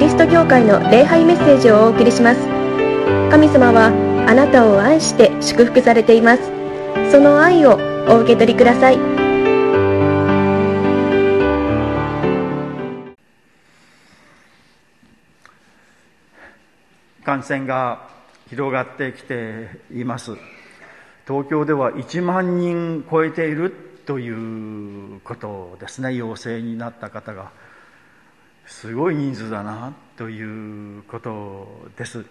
リスト教会の礼拝メッセージをお送りします。神様はあなたを愛して祝福されています。その愛をお受け取りください。感染が広がってきています。東京では1万人超えているということですね。陽性になった方が。すごい人数だなということです、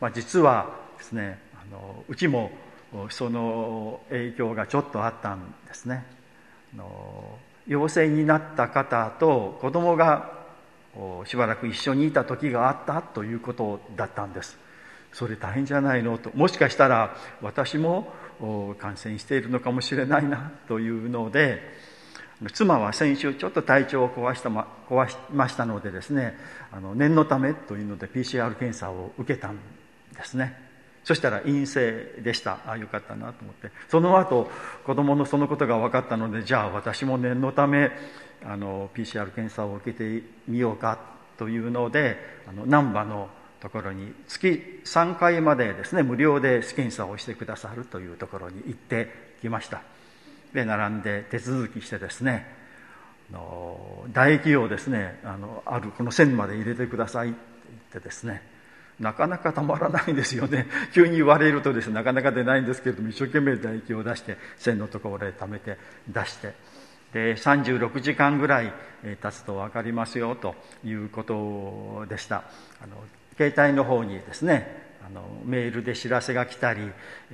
まあ、実はですねあのうちもその影響がちょっとあったんですね。あの陽性になった方と子供がしばらく一緒にいた時があったということだったんです。それ大変じゃないのともしかしたら私も感染しているのかもしれないなというので妻は先週ちょっと体調を壊した、ま、壊しましたのでですねあの念のためというので PCR 検査を受けたんですね。そしたら陰性でした。ああよかったなと思って。その後子供のそのことが分かったのでじゃあ私も念のためあの PCR 検査を受けてみようかというのであの難波のところに月3回までですね無料で検査をしてくださるというところに行ってきました。で並んで手続きしてですね唾液をですねあのあるこの線まで入れてくださいって言ってですねなかなかたまらないんですよね。急に言われるとですねなかなか出ないんですけれども一生懸命唾液を出して線のところで溜めて出してで36時間ぐらい経つと分かりますよということでした。あの携帯の方にですねあのメールで知らせが来たり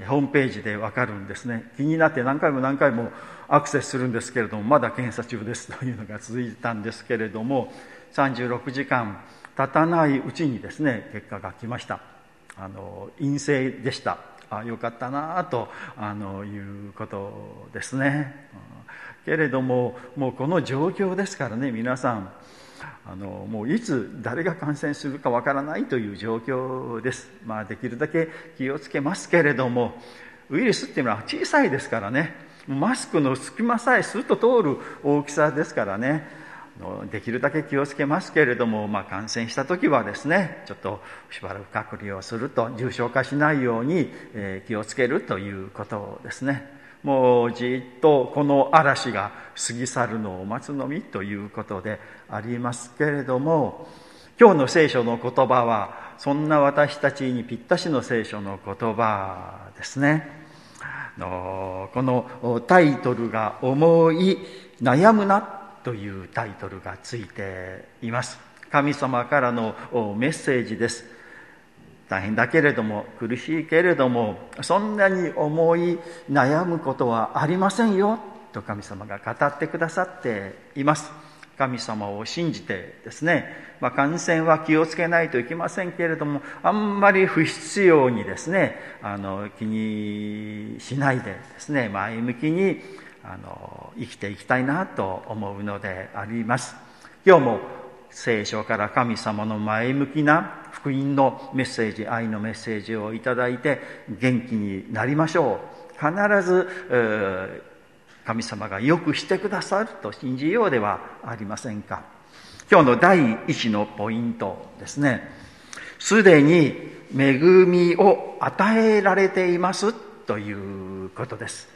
ホームページで分かるんですね。気になって何回も何回もアクセスするんですけれどもまだ検査中ですというのが続いたんですけれども36時間経たないうちにですね結果が来ました。あの陰性でした。あよかったなあとあのいうことですね。けれどももうこの状況ですからね皆さんあのもういつ誰が感染するかわからないという状況です、まあ、できるだけ気をつけますけれどもウイルスっていうのは小さいですからね。マスクの隙間さえスッと通る大きさですからね。できるだけ気をつけますけれども、まあ、感染した時はですねちょっとしばらく隔離をすると重症化しないように、えー、気をつけるということですね。もうじっとこの嵐が過ぎ去るのを待つのみということでありますけれども今日の聖書の言葉はそんな私たちにぴったしの聖書の言葉ですね。このタイトルが「思い悩むな」というタイトルがついています。神様からのメッセージです。大変だけれども苦しいけれどもそんなに思い悩むことはありませんよと神様が語ってくださっています。神様を信じてですね、まあ、感染は気をつけないといけませんけれどもあんまり不必要にですねあの気にしないでですね前向きにあの生きていきたいなと思うのであります。今日も聖書から神様の前向きな福音のメッセージ愛のメッセージをいただいて元気になりましょう。必ず神様がよくしてくださると信じようではありませんか。今日の第一のポイントですね。すでに恵みを与えられていますということです。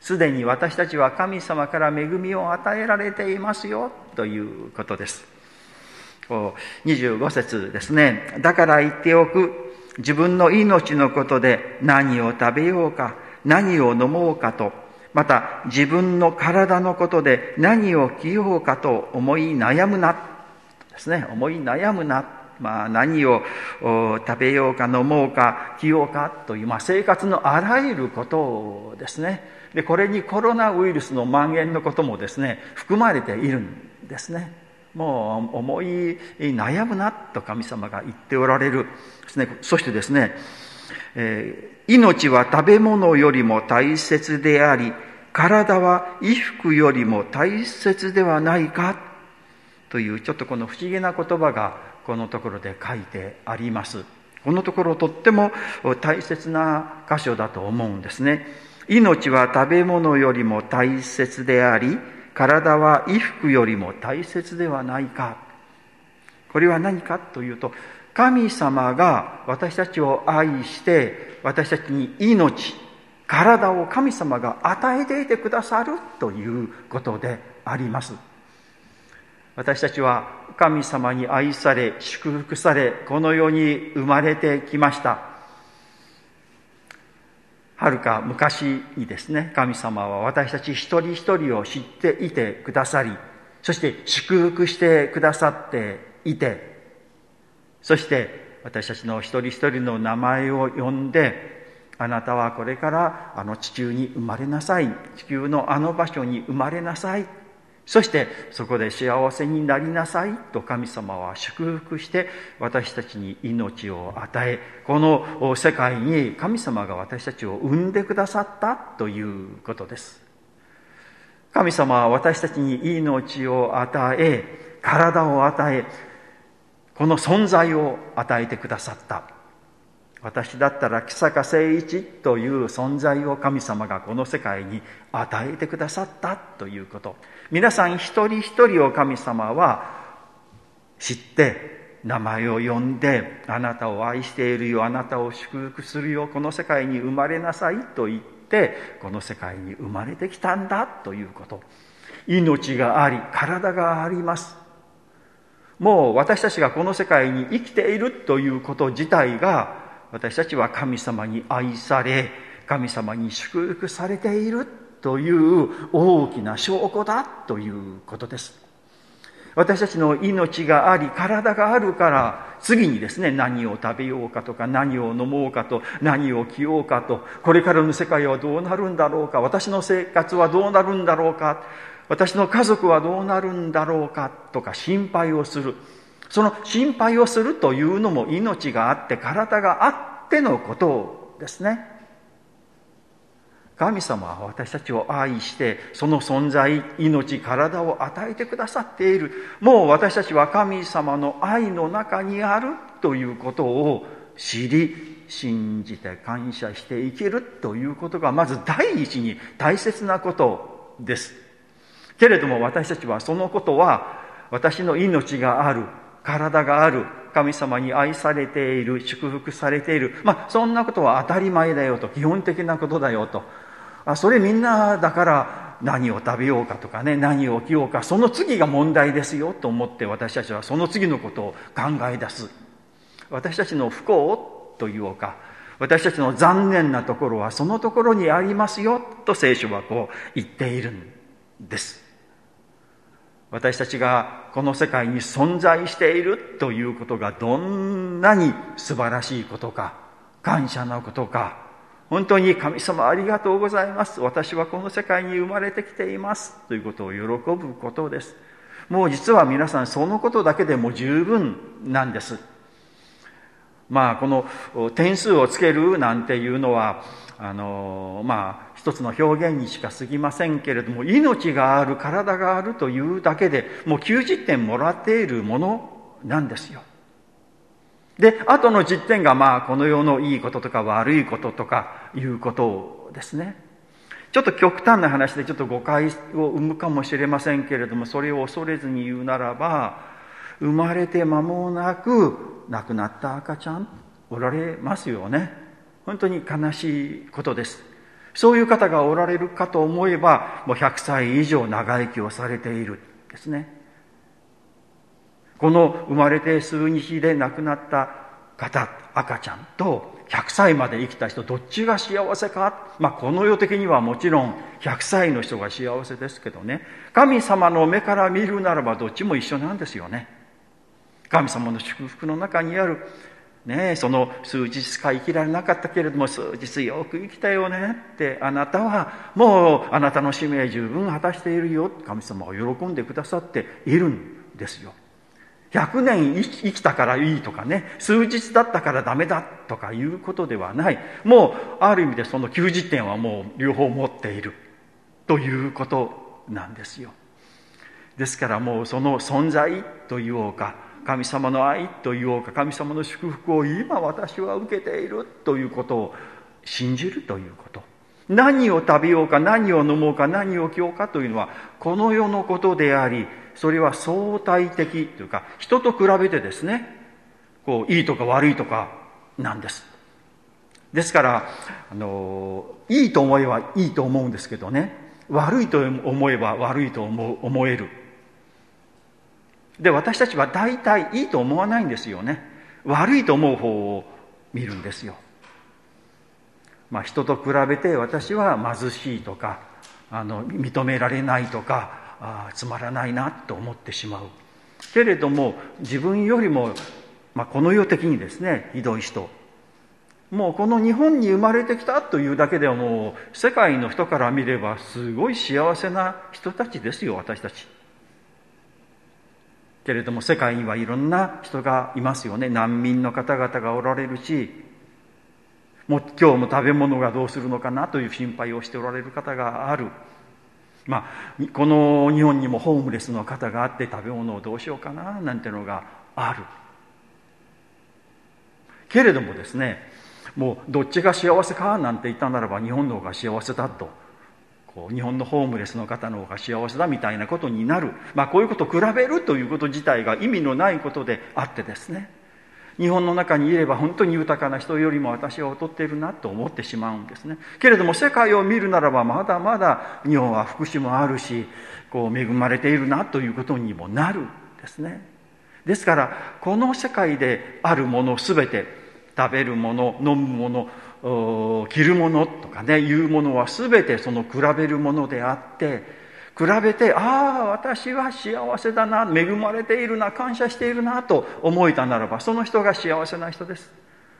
すでに私たちは神様から恵みを与えられていますよということです。25節ですね。だから言っておく。自分の命のことで何を食べようか何を飲もうかと。また自分の体のことで何を着ようかと思い悩むな。ですね。思い悩むな。まあ、何を食べようか飲もうか着ようかという、まあ、生活のあらゆることですね。でこれにコロナウイルスの蔓延のこともですね含まれているんですね。もう思い悩むなと神様が言っておられる。ですねそしてですね、えー、命は食べ物よりも大切であり体は衣服よりも大切ではないかというちょっとこの不思議な言葉がこのところで書いてあります。このところとっても大切な箇所だと思うんですね。命は食べ物よりも大切であり体は衣服よりも大切ではないか。これは何かというと神様が私たちを愛して私たちに命体を神様が与えていてくださるということであります。私たちは神様に愛され祝福されこの世に生まれてきました。はるか昔にですね。神様は私たち一人一人を知っていてくださりそして祝福してくださっていてそして私たちの一人一人の名前を呼んであなたはこれからあの地球に生まれなさい。地球のあの場所に生まれなさい。そしてそこで幸せになりなさいと神様は祝福して私たちに命を与えこの世界に神様が私たちを生んでくださったということです。神様は私たちに命を与え体を与えこの存在を与えてくださった。私だったら木坂誠一という存在を神様がこの世界に与えてくださったということ。皆さん一人一人を神様は知って名前を呼んであなたを愛しているよあなたを祝福するよこの世界に生まれなさいと言ってこの世界に生まれてきたんだということ。命があり体があります。もう私たちがこの世界に生きているということ自体が私たちは神様に愛され神様に祝福されている。という大きな証拠だということです。私たちの命があり体があるから次にですね何を食べようかとか何を飲もうかと何を着ようかとこれからの世界はどうなるんだろうか私の生活はどうなるんだろうか私の家族はどうなるんだろうかとか心配をする。その心配をするというのも命があって体があってのことですね。神様は私たちを愛してその存在命体を与えてくださっている。もう私たちは神様の愛の中にあるということを知り信じて感謝して生きるということがまず第一に大切なことです。けれども私たちはそのことは私の命がある体がある神様に愛されている祝福されている。まあそんなことは当たり前だよと基本的なことだよと。あそれみんなだから何を食べようかとかね何を着ようかその次が問題ですよと思って私たちはその次のことを考え出す。私たちの不幸というか私たちの残念なところはそのところにありますよと聖書はこう言っているんです。私たちがこの世界に存在しているということがどんなに素晴らしいことか感謝のことか本当に神様ありがとうございます。私はこの世界に生まれてきています。ということを喜ぶことです。もう実は皆さんそのことだけでも十分なんです。まあこの点数をつけるなんていうのはあのまあ一つの表現にしか過ぎませんけれども命がある体があるというだけでもう90点もらっているものなんですよ。で後の10点がまあこの世のいいこととか悪いこととかいうことですね。ちょっと極端な話でちょっと誤解を生むかもしれませんけれどもそれを恐れずに言うならば生まれて間もなく亡くなった赤ちゃんおられますよね。本当に悲しいことです。そういう方がおられるかと思えばもう100歳以上長生きをされているですね。この生まれて数日で亡くなった方赤ちゃんと100歳まで生きた人どっちが幸せか、まあ、この世的にはもちろん100歳の人が幸せですけどね。神様の目から見るならばどっちも一緒なんですよね。神様の祝福の中にある。ねその数日しか生きられなかったけれども数日よく生きたよねってあなたはもうあなたの使命十分果たしているよ。神様は喜んでくださっているんですよ。100年生きたからいいとかね数日だったからダメだとかいうことではない。もうある意味でその90点はもう両方持っているということなんですよ。ですからもうその存在というか神様の愛と言おうか神様の祝福を今私は受けているということを信じるということ。何を食べようか何を飲もうか何を着ようかというのはこの世のことでありそれは相対的というか人と比べてですねこういいとか悪いとかなんです。ですからあのいいと思えばいいと思うんですけどね悪いと思えば悪いと思う思える。で私たちは大体いいと思わないんですよね。悪いと思う方を見るんですよ。まあ、人と比べて私は貧しいとかあの認められないとかあつまらないなと思ってしまう。けれども自分よりも、まあ、この世的にですねひどい人。もうこの日本に生まれてきたというだけではもう世界の人から見ればすごい幸せな人たちですよ私たち。けれども世界にはいろんな人がいますよね。難民の方々がおられるしもう今日も食べ物がどうするのかなという心配をしておられる方がある。まあ、この日本にもホームレスの方があって食べ物をどうしようかななんてのがある。けれどもですね、もうどっちが幸せかなんて言ったならば日本の方が幸せだと。こう日本のホームレスの方の方が幸せだみたいなことになる。まあこういうことを比べるということ自体が意味のないことであってですね。日本の中にいれば本当に豊かな人よりも私は劣っているなと思ってしまうんですね。けれども世界を見るならばまだまだ日本は福祉もあるしこう恵まれているなということにもなるんですね。ですからこの世界であるもの全て食べるもの飲むもの着るものとかねいうものは全てその比べるものであって比べてああ私は幸せだな恵まれているな感謝しているなと思えたならばその人が幸せな人です。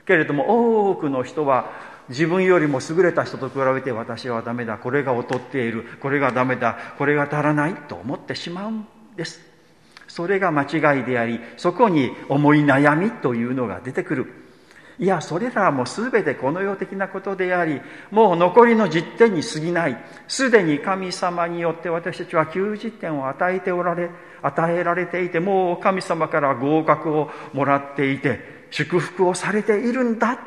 けれども多くの人は自分よりも優れた人と比べて私はダメだこれが劣っているこれがダメだこれが足らないと思ってしまうんです。それが間違いでありそこに思い悩みというのが出てくる。いやそれらはもう全てこの世的なことでありもう残りの10点に過ぎない。すでに神様によって私たちは90点を与えておられ与えられていてもう神様から合格をもらっていて祝福をされているんだ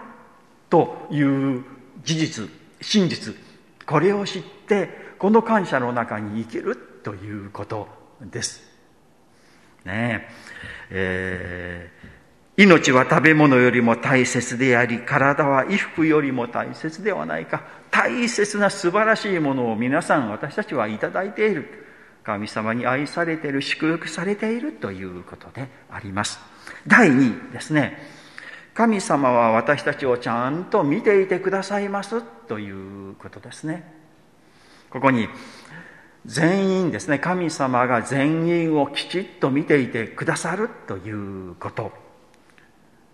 という事実真実これを知ってこの感謝の中に生きるということです。ねえ。えー命は食べ物よりも大切であり、体は衣服よりも大切ではないか。大切な素晴らしいものを皆さん私たちはいただいている。神様に愛されている、祝福されているということであります。第2ですね。神様は私たちをちゃんと見ていてくださいますということですね。ここに全員ですね、神様が全員をきちっと見ていてくださるということ。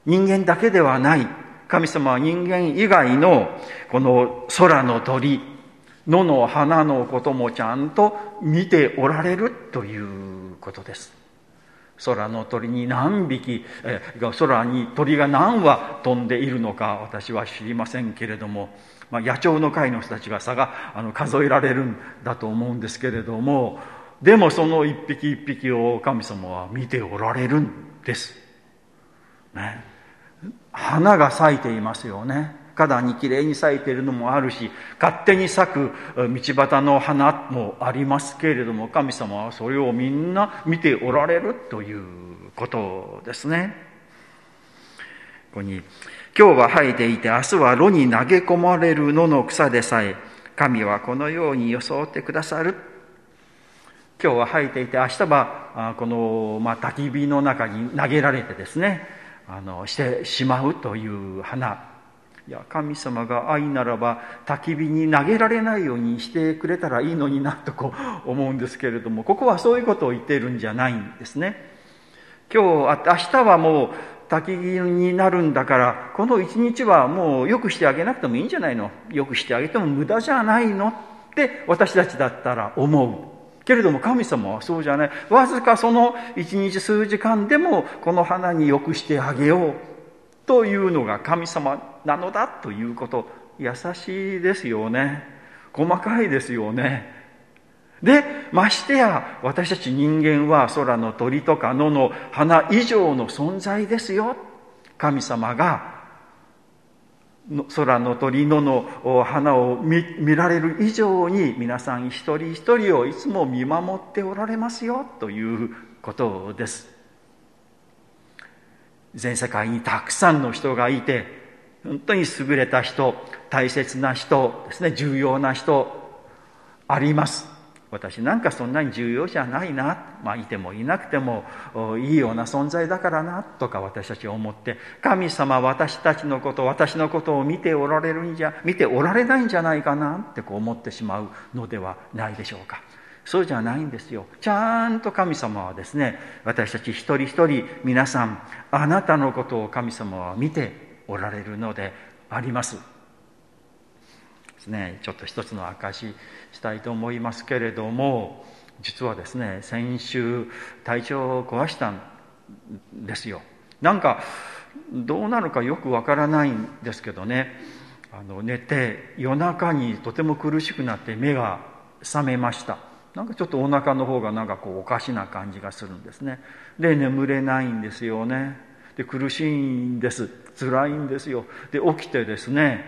人間だけではない。神様は人間以外のこの空の鳥野の花のこともちゃんと見ておられるということです。空の鳥に何匹空に鳥が何羽飛んでいるのか私は知りませんけれども、まあ、野鳥の会の人たちが差があの数えられるんだと思うんですけれどもでもその一匹一匹を神様は見ておられるんです。ね、花が咲いていますよね。花壇にきれいに咲いているのもあるし勝手に咲く道端の花もありますけれども神様はそれをみんな見ておられるということですね。ここに今日は生えていて明日は炉に投げ込まれる野の草でさえ神はこのように装ってくださる。今日は生えていて明日はこの、ま、焚き火の中に投げられてですねあのしてしまうという花いや神様が愛ならば焚き火に投げられないようにしてくれたらいいのになとこう思うんですけれどもここはそういうことを言っているんじゃないんですね。今日明日はもう焚き火になるんだからこの一日はもうよくしてあげなくてもいいんじゃないの？よくしてあげても無駄じゃないの？って私たちだったら思う。けれども神様はそうじゃない。わずかその一日数時間でもこの花に良くしてあげようというのが神様なのだということ。優しいですよね。細かいですよね。で、ましてや私たち人間は空の鳥とか野の花以上の存在ですよ。神様が空の鳥野の花を見られる以上に皆さん一人一人をいつも見守っておられますよということです。全世界にたくさんの人がいて本当に優れた人大切な人ですね重要な人あります。私なんかそんなに重要じゃないな、まあ、いてもいなくてもいいような存在だからなとか私たち思って神様私たちのこと私のことを見ておられるんじゃ見ておられないんじゃないかなってこう思ってしまうのではないでしょうか。そうじゃないんですよ。ちゃんと神様はですね私たち一人一人皆さんあなたのことを神様は見ておられるのであります。ですねちょっと一つの証ししたいと思いますけれども実はですね先週体調を壊したんですよ。なんかどうなるかよくわからないんですけどね。あの寝て夜中にとても苦しくなって目が覚めました。なんかちょっとお腹の方がなんかこうおかしな感じがするんですね。で眠れないんですよね。で苦しいんです。辛いんですよ。で起きてですね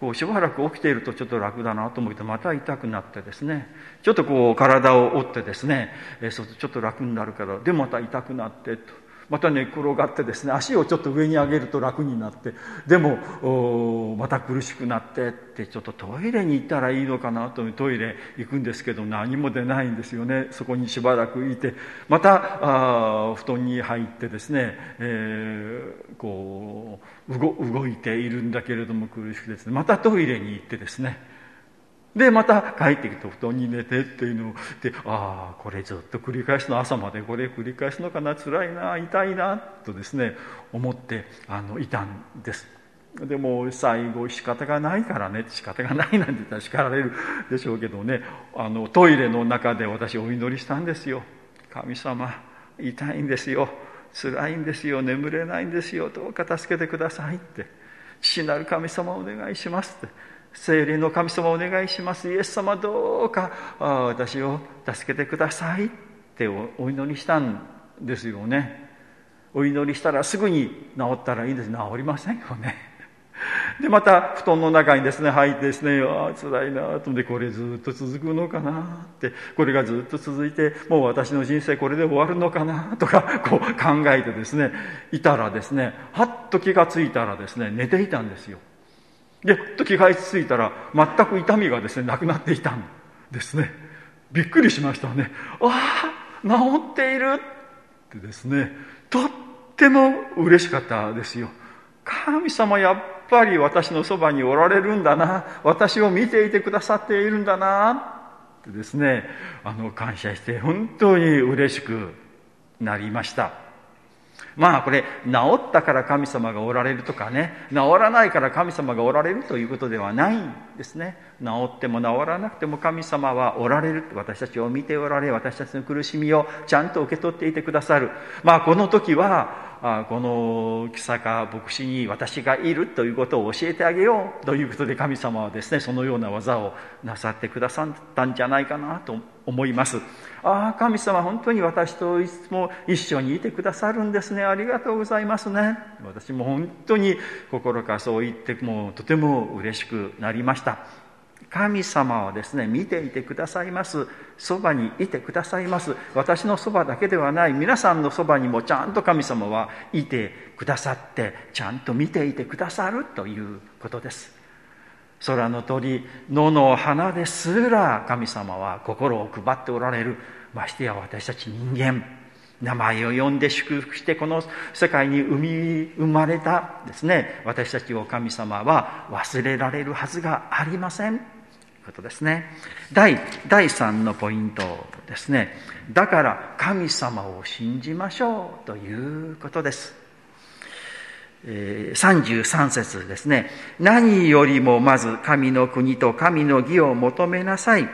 こうしばらく起きているとちょっと楽だなと思ってまた痛くなってですね。ちょっとこう体を折ってですね、えー、そうちょっと楽になるからでまた痛くなってと。また寝転がってですね足をちょっと上に上げると楽になってでもまた苦しくなってってちょっとトイレに行ったらいいのかなとトイレ行くんですけど何も出ないんですよね。そこにしばらくいてまたあ布団に入ってですね、えー、こう動いているんだけれども苦しくですねまたトイレに行ってですねでまた帰ってきて布団に寝てっていうのをでああこれずっと繰り返すの朝までこれ繰り返すのかな辛いな痛いなとですね思ってあのいたんです。でも最後仕方がないからね仕方がないなんて言ったら叱られるでしょうけどねあのトイレの中で私お祈りしたんですよ。神様痛いんですよ。辛いんですよ。眠れないんですよ。どうか助けてくださいって。父なる神様お願いしますって。聖霊の神様お願いします。イエス様どうか私を助けてくださいってお祈りしたんですよね。お祈りしたらすぐに治ったらいいんです。治りませんよね。でまた布団の中にですね入ってですねああ辛いなと思ってこれずっと続くのかなってこれがずっと続いてもう私の人生これで終わるのかなとか こう考えてですねいたらですねはっと気がついたらですね寝ていたんですよ。でっと気がついたら全く痛みがですねなくなっていたんですね。びっくりしましたね。ああ治っている。ってですねとっても嬉しかったですよ。神様やっぱり私のそばにおられるんだな。私を見ていてくださっているんだな。ってですねあの感謝して本当に嬉しくなりました。まあこれ治ったから神様がおられるとかね。治らないから神様がおられるということではないんですね。治っても治らなくても神様はおられる。私たちを見ておられ私たちの苦しみをちゃんと受け取っていてくださる。まあこの時はこの木坂牧師に私がいるということを教えてあげようということで神様はですねそのような技をなさってくださったんじゃないかなと思います。ああ神様本当に私といつも一緒にいてくださるんですね。ありがとうございますね。私も本当に心からそう言ってもうとても嬉しくなりました。神様はですね見ていてくださいます。そばにいてくださいます。私のそばだけではない。皆さんのそばにもちゃんと神様はいてくださってちゃんと見ていてくださるということです。空の鳥野の花ですら神様は心を配っておられる。ましてや私たち人間名前を呼んで祝福してこの世界に生み生まれたですね私たちを神様は忘れられるはずがありません。ことですね。第第3のポイントですね。だから神様を信じましょうということです。33節ですね。何よりもまず神の国と神の義を求めなさい。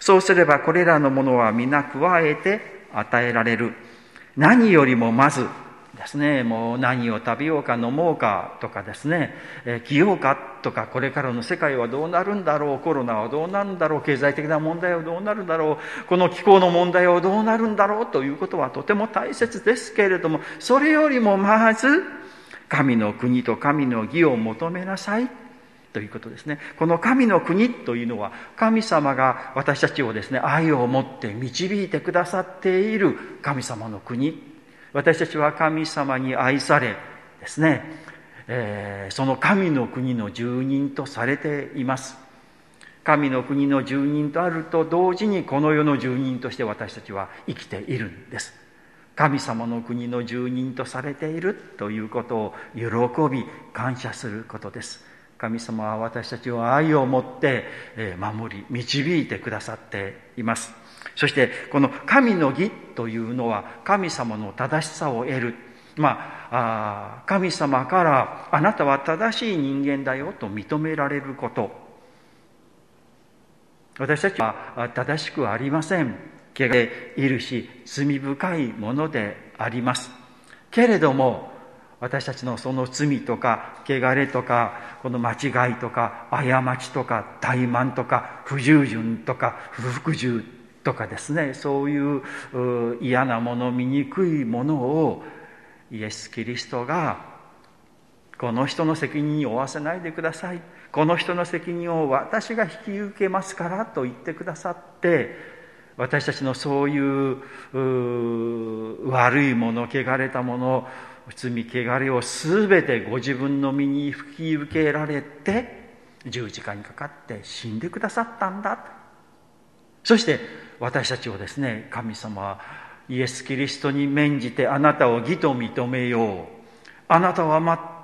そうすればこれらのものは皆加えて与えられる。何よりもまずですね、もう何を食べようか飲もうかとかですね、えー、着ようかとか、これからの世界はどうなるんだろう、コロナはどうなるんだろう、経済的な問題はどうなるんだろう、この気候の問題はどうなるんだろうということはとても大切ですけれども、それよりもまず、神の国と神の義を求めなさい。ということですね。この神の国というのは、神様が私たちをですね、愛を持って導いてくださっている神様の国。私たちは神様に愛されですね、えー、その神の国の住人とされています。神の国の住人とあると同時にこの世の住人として私たちは生きているんです。神様の国の住人とされているということを喜び感謝することです。神様は私たちを愛を持って守り導いてくださっていますそしてこの神の義というのは神様の正しさを得る。まああ神様からあなたは正しい人間だよと認められること。私たちは正しくありません。汚れいるし罪深いものであります。けれども私たちのその罪とか汚れとかこの間違いとか過ちとか怠慢とか不従順とか不服従とかですねそういう嫌なもの醜いものをイエス・キリストがこの人の責任を負わせないでください。この人の責任を私が引き受けますからと言ってくださって私たちのそういう悪いもの汚れたもの罪汚れを全てご自分の身に引き受けられて十字架にかかって死んでくださったんだ。そして私たちをですね神様はイエス・キリストに免じてあなたを義と認めよう。あなたは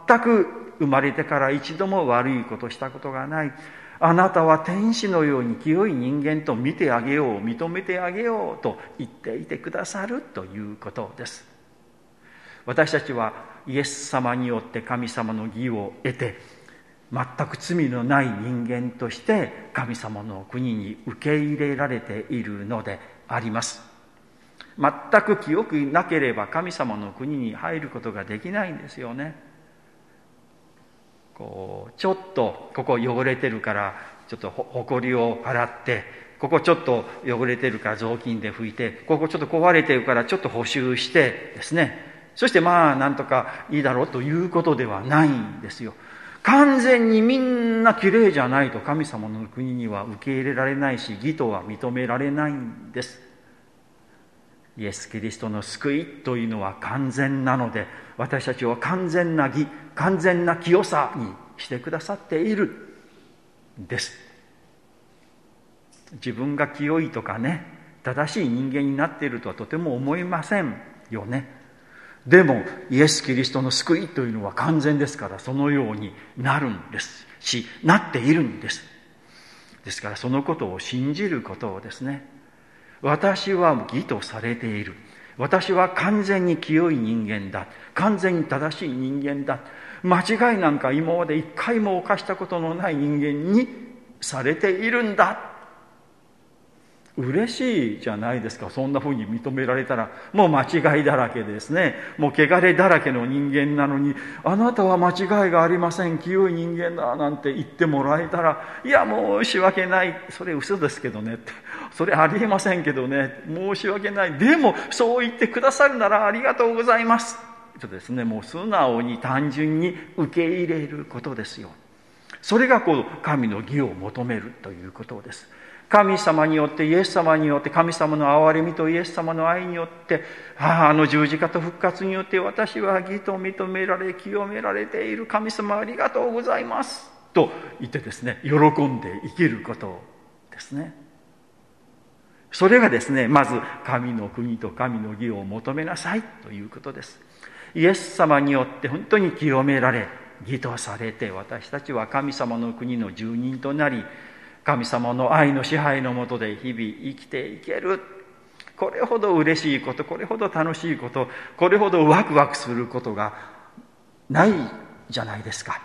全く生まれてから一度も悪いことしたことがない。あなたは天使のように清い人間と見てあげよう。認めてあげようと言っていてくださるということです。私たちはイエス様によって神様の義を得て全く罪のない人間として神様の国に受け入れられているのであります。全く清くなければ神様の国に入ることができないんですよね。こうちょっとここ汚れてるからちょっとほこりを払ってここちょっと汚れてるから雑巾で拭いてここちょっと壊れてるからちょっと補修してですね。そしてまあなんとかいいだろうということではないんですよ。完全にみんな綺麗じゃないと神様の国には受け入れられないし義とは認められないんです。イエス・キリストの救いというのは完全なので私たちを完全な義完全な清さにしてくださっているんです自分が清いとかね正しい人間になっているとはとても思いませんよねでもイエス・キリストの救いというのは完全ですからそのようになるんです。しなっているんです。ですからそのことを信じることをですね私は義とされている。私は完全に清い人間だ。完全に正しい人間だ。間違いなんか今まで一回も犯したことのない人間にされているんだ。嬉しいじゃないですか。そんなふうに認められたら。もう間違いだらけですね。もう汚れだらけの人間なのにあなたは間違いがありません。清い人間だなんて言ってもらえたら。いや申し訳ない。それ嘘ですけどね。ってそれありえませんけどね。申し訳ない。でもそう言ってくださるならありがとうございます。とですねもう素直に単純に受け入れることですよ。それがこう神の義を求めるということです。神様によってイエス様によって神様の憐れみとイエス様の愛によってあああの十字架と復活によって私は義と認められ清められている。神様ありがとうございます。と言ってですね喜んで生きることですね。それがですねまず神の国と神の義を求めなさいということです。イエス様によって本当に清められ義とされて私たちは神様の国の住人となり神様の愛の支配のもとで日々生きていける。これほど嬉しいことこれほど楽しいことこれほどワクワクすることがないじゃないですか。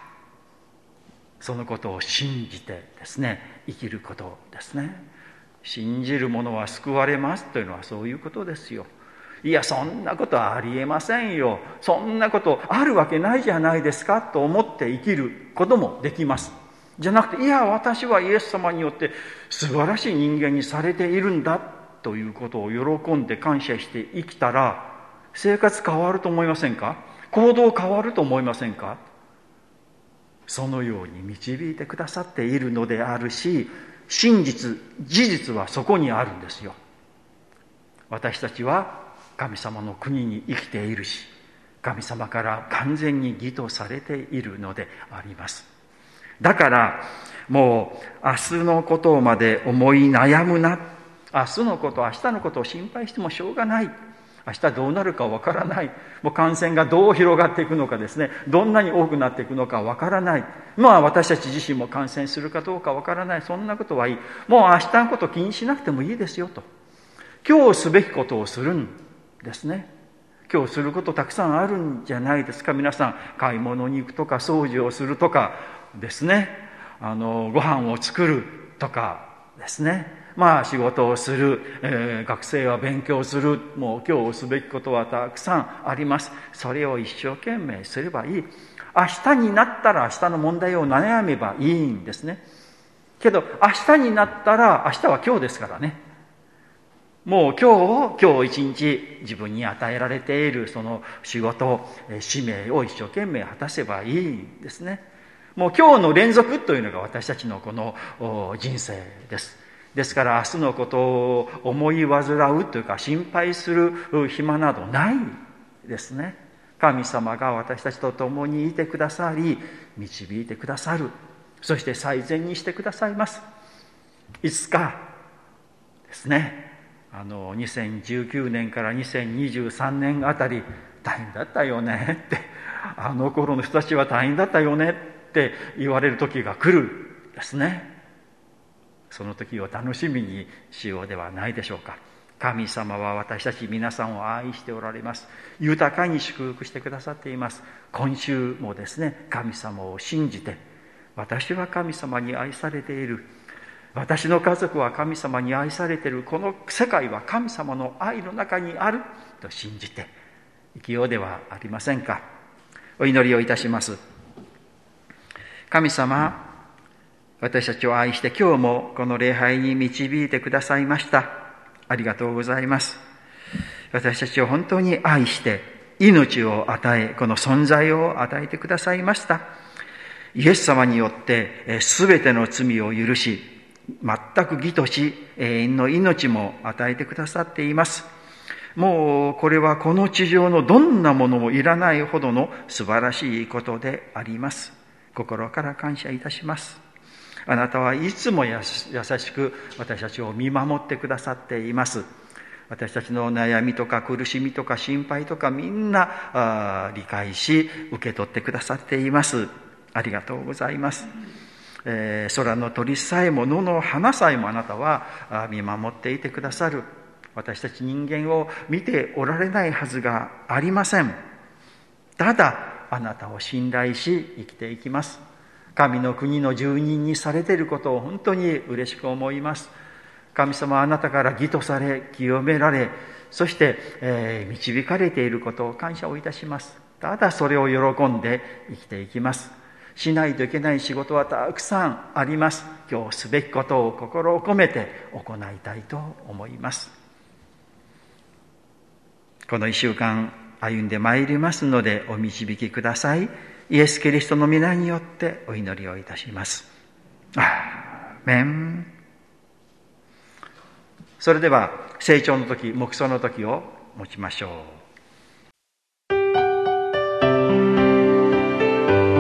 そのことを信じてですね生きることですね。信じる者は救われますというのはそういうことですよ。いやそんなことはありえませんよ。そんなことあるわけないじゃないですかと思って生きることもできます。じゃなくていや私はイエス様によって素晴らしい人間にされているんだということを喜んで感謝して生きたら生活変わると思いませんか？行動変わると思いませんか？そのように導いてくださっているのであるし真実事実はそこにあるんですよ。私たちは神様の国に生きているし神様から完全に義とされているのであります。だからもう明日のことまで思い悩むな。明日のこと明日のことを心配してもしょうがない。明日どうなるかわからない。もう感染がどう広がっていくのかですね。どんなに多くなっていくのかわからない。まあ私たち自身も感染するかどうかわからない。そんなことはいい。もう明日のこと気にしなくてもいいですよと。今日すべきことをするんですね。今日することたくさんあるんじゃないですか。皆さん買い物に行くとか掃除をするとかですね。あのご飯を作るとかですね。まあ仕事をする、えー、学生は勉強するもう今日すべきことはたくさんあります。それを一生懸命すればいい。明日になったら明日の問題を悩めばいいんですね。けど明日になったら明日は今日ですからね。もう今日今日一日自分に与えられているその仕事使命を一生懸命果たせばいいんですね。もう今日の連続というのが私たちのこの人生です。ですから明日のことを思い煩うというか心配する暇などないですね。神様が私たちと共にいてくださり導いてくださる。そして最善にしてくださいます。いつかですね。あの2019年から2023年あたり大変だったよねって。あの頃の人たちは大変だったよねって言われる時が来るですね。その時を楽しみにしようではないでしょうか。神様は私たち皆さんを愛しておられます。豊かに祝福してくださっています。今週もですね神様を信じて私は神様に愛されている。私の家族は神様に愛されているこの世界は神様の愛の中にあると信じて生きようではありませんか？お祈りをいたします神様私たちを愛して今日もこの礼拝に導いてくださいました。ありがとうございます。私たちを本当に愛して命を与え、この存在を与えてくださいました。イエス様によって全ての罪を許し、全く義とし、永遠の命も与えてくださっています。もうこれはこの地上のどんなものもいらないほどの素晴らしいことであります。心から感謝いたします。あなたはいつも優しく私たちを見守ってくださっています私たちの悩みとか苦しみとか心配とかみんな理解し受け取ってくださっていますありがとうございます、えー、空の鳥さえも野の花さえもあなたは見守っていてくださる。私たち人間を見ておられないはずがありません。ただあなたを信頼し生きていきます。神の国の住人にされていることを本当に嬉しく思います。神様あなたから義とされ清められそして、えー、導かれていることを感謝をいたします。ただそれを喜んで生きていきます。しないといけない仕事はたくさんあります今日すべきことを心を込めて行いたいと思いますこの一週間歩んでまいりますのでお導きくださいイエス・キリストの皆によってお祈りをいたします。アーメン。それでは、成長の時、目想の時を持ちましょう。